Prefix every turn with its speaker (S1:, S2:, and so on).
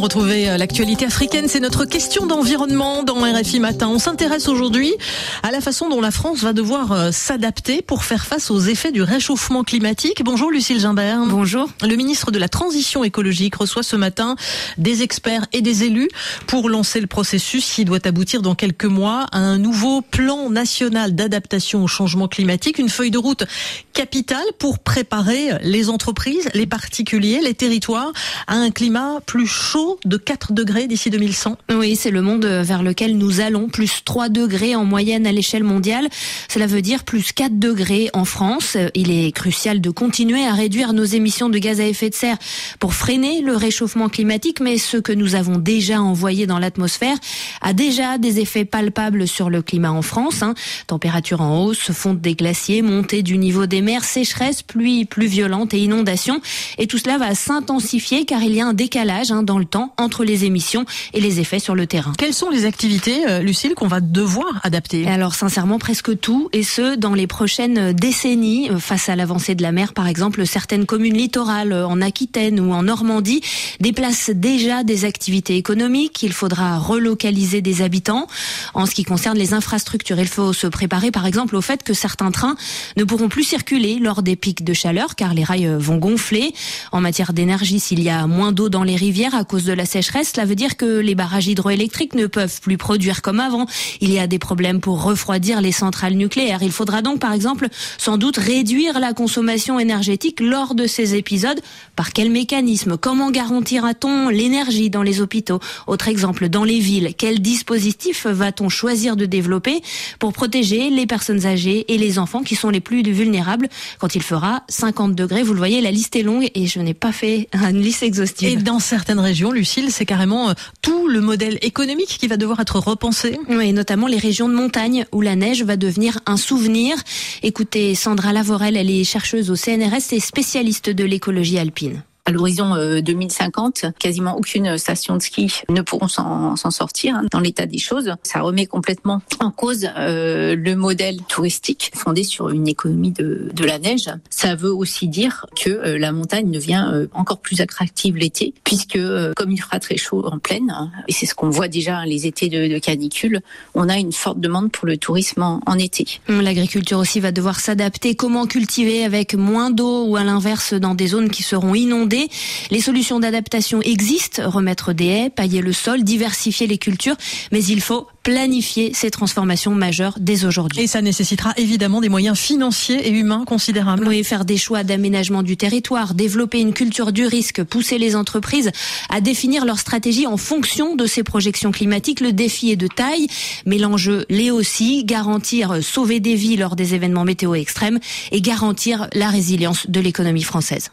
S1: de retrouver euh, l'actualité africaine. C'est notre question d'environnement dans RFI Matin. On s'intéresse aujourd'hui à la façon dont la France va devoir euh, s'adapter pour faire face aux effets du réchauffement climatique. Bonjour Lucille Gimbert.
S2: Bonjour.
S1: Le ministre de la Transition écologique reçoit ce matin des experts et des élus pour lancer le processus qui doit aboutir dans quelques mois à un nouveau plan national d'adaptation au changement climatique, une feuille de route capitale pour préparer les entreprises, les particuliers, les territoires à un climat plus chaud de 4 degrés d'ici 2100.
S2: Oui, c'est le monde vers lequel nous allons, plus 3 degrés en moyenne à l'échelle mondiale. Cela veut dire plus 4 degrés en France. Il est crucial de continuer à réduire nos émissions de gaz à effet de serre pour freiner le réchauffement climatique, mais ce que nous avons déjà envoyé dans l'atmosphère a déjà des effets palpables sur le climat en France. Hein. Température en hausse, fonte des glaciers, montée du niveau des mers, sécheresse, pluie plus violente et inondations. Et tout cela va s'intensifier car il y a un décalage hein, dans le temps entre les émissions et les effets sur le terrain.
S1: Quelles sont les activités, euh, Lucille, qu'on va devoir adapter?
S2: Alors sincèrement, presque tout, et ce, dans les prochaines décennies. Euh, face à l'avancée de la mer, par exemple, certaines communes littorales euh, en Aquitaine ou en Normandie déplacent déjà des activités économiques. Il faudra relocaliser des habitants. En ce qui concerne les infrastructures, il faut se préparer, par exemple, au fait que certains trains ne pourront plus circuler lors des pics de chaleur, car les rails vont gonfler. En matière d'énergie, s'il y a moins d'eau dans les rivières à cause de la sécheresse, cela veut dire que les barrages hydroélectriques ne peuvent plus produire comme avant. Il y a des problèmes pour refroidir les centrales nucléaires. Il faudra donc, par exemple, sans doute réduire la consommation énergétique lors de ces épisodes. Par quel mécanisme? Comment garantira-t-on l'énergie dans les hôpitaux? Autre exemple, dans les villes, quel dispositif va-t-on choisir de développer pour protéger les personnes âgées et les enfants qui sont les plus vulnérables? Quand il fera 50 degrés Vous le voyez, la liste est longue et je n'ai pas fait une liste exhaustive.
S1: Et dans certaines régions, C'est carrément euh, tout le modèle économique qui va devoir être repensé.
S2: Oui, notamment les régions de montagne où la neige va devenir un souvenir. Écoutez, Sandra Lavorel, elle est chercheuse au CNRS et spécialiste de l'écologie alpine
S3: à l'horizon 2050, euh, quasiment aucune station de ski ne pourront s'en sortir hein, dans l'état des choses. Ça remet complètement en cause euh, le modèle touristique fondé sur une économie de, de, la neige. Ça veut aussi dire que euh, la montagne devient encore plus attractive l'été, puisque comme il fera très chaud en plaine, hein, et c'est ce qu'on voit déjà hein, les étés de, canicule, on a une forte demande pour le tourisme en été.
S2: L'agriculture aussi va devoir s'adapter. Comment cultiver avec moins d'eau ou à l'inverse dans des zones qui seront inondées? Les solutions d'adaptation existent, remettre des haies, pailler le sol, diversifier les cultures, mais il faut planifier ces transformations majeures dès aujourd'hui.
S1: Et ça nécessitera évidemment des moyens financiers et humains considérables.
S2: Oui, faire des choix d'aménagement du territoire, développer une culture du risque, pousser les entreprises à définir leur stratégie en fonction de ces projections climatiques. Le défi est de taille, mais l'enjeu l'est aussi, garantir sauver des vies lors des événements météo extrêmes et garantir la résilience de l'économie française.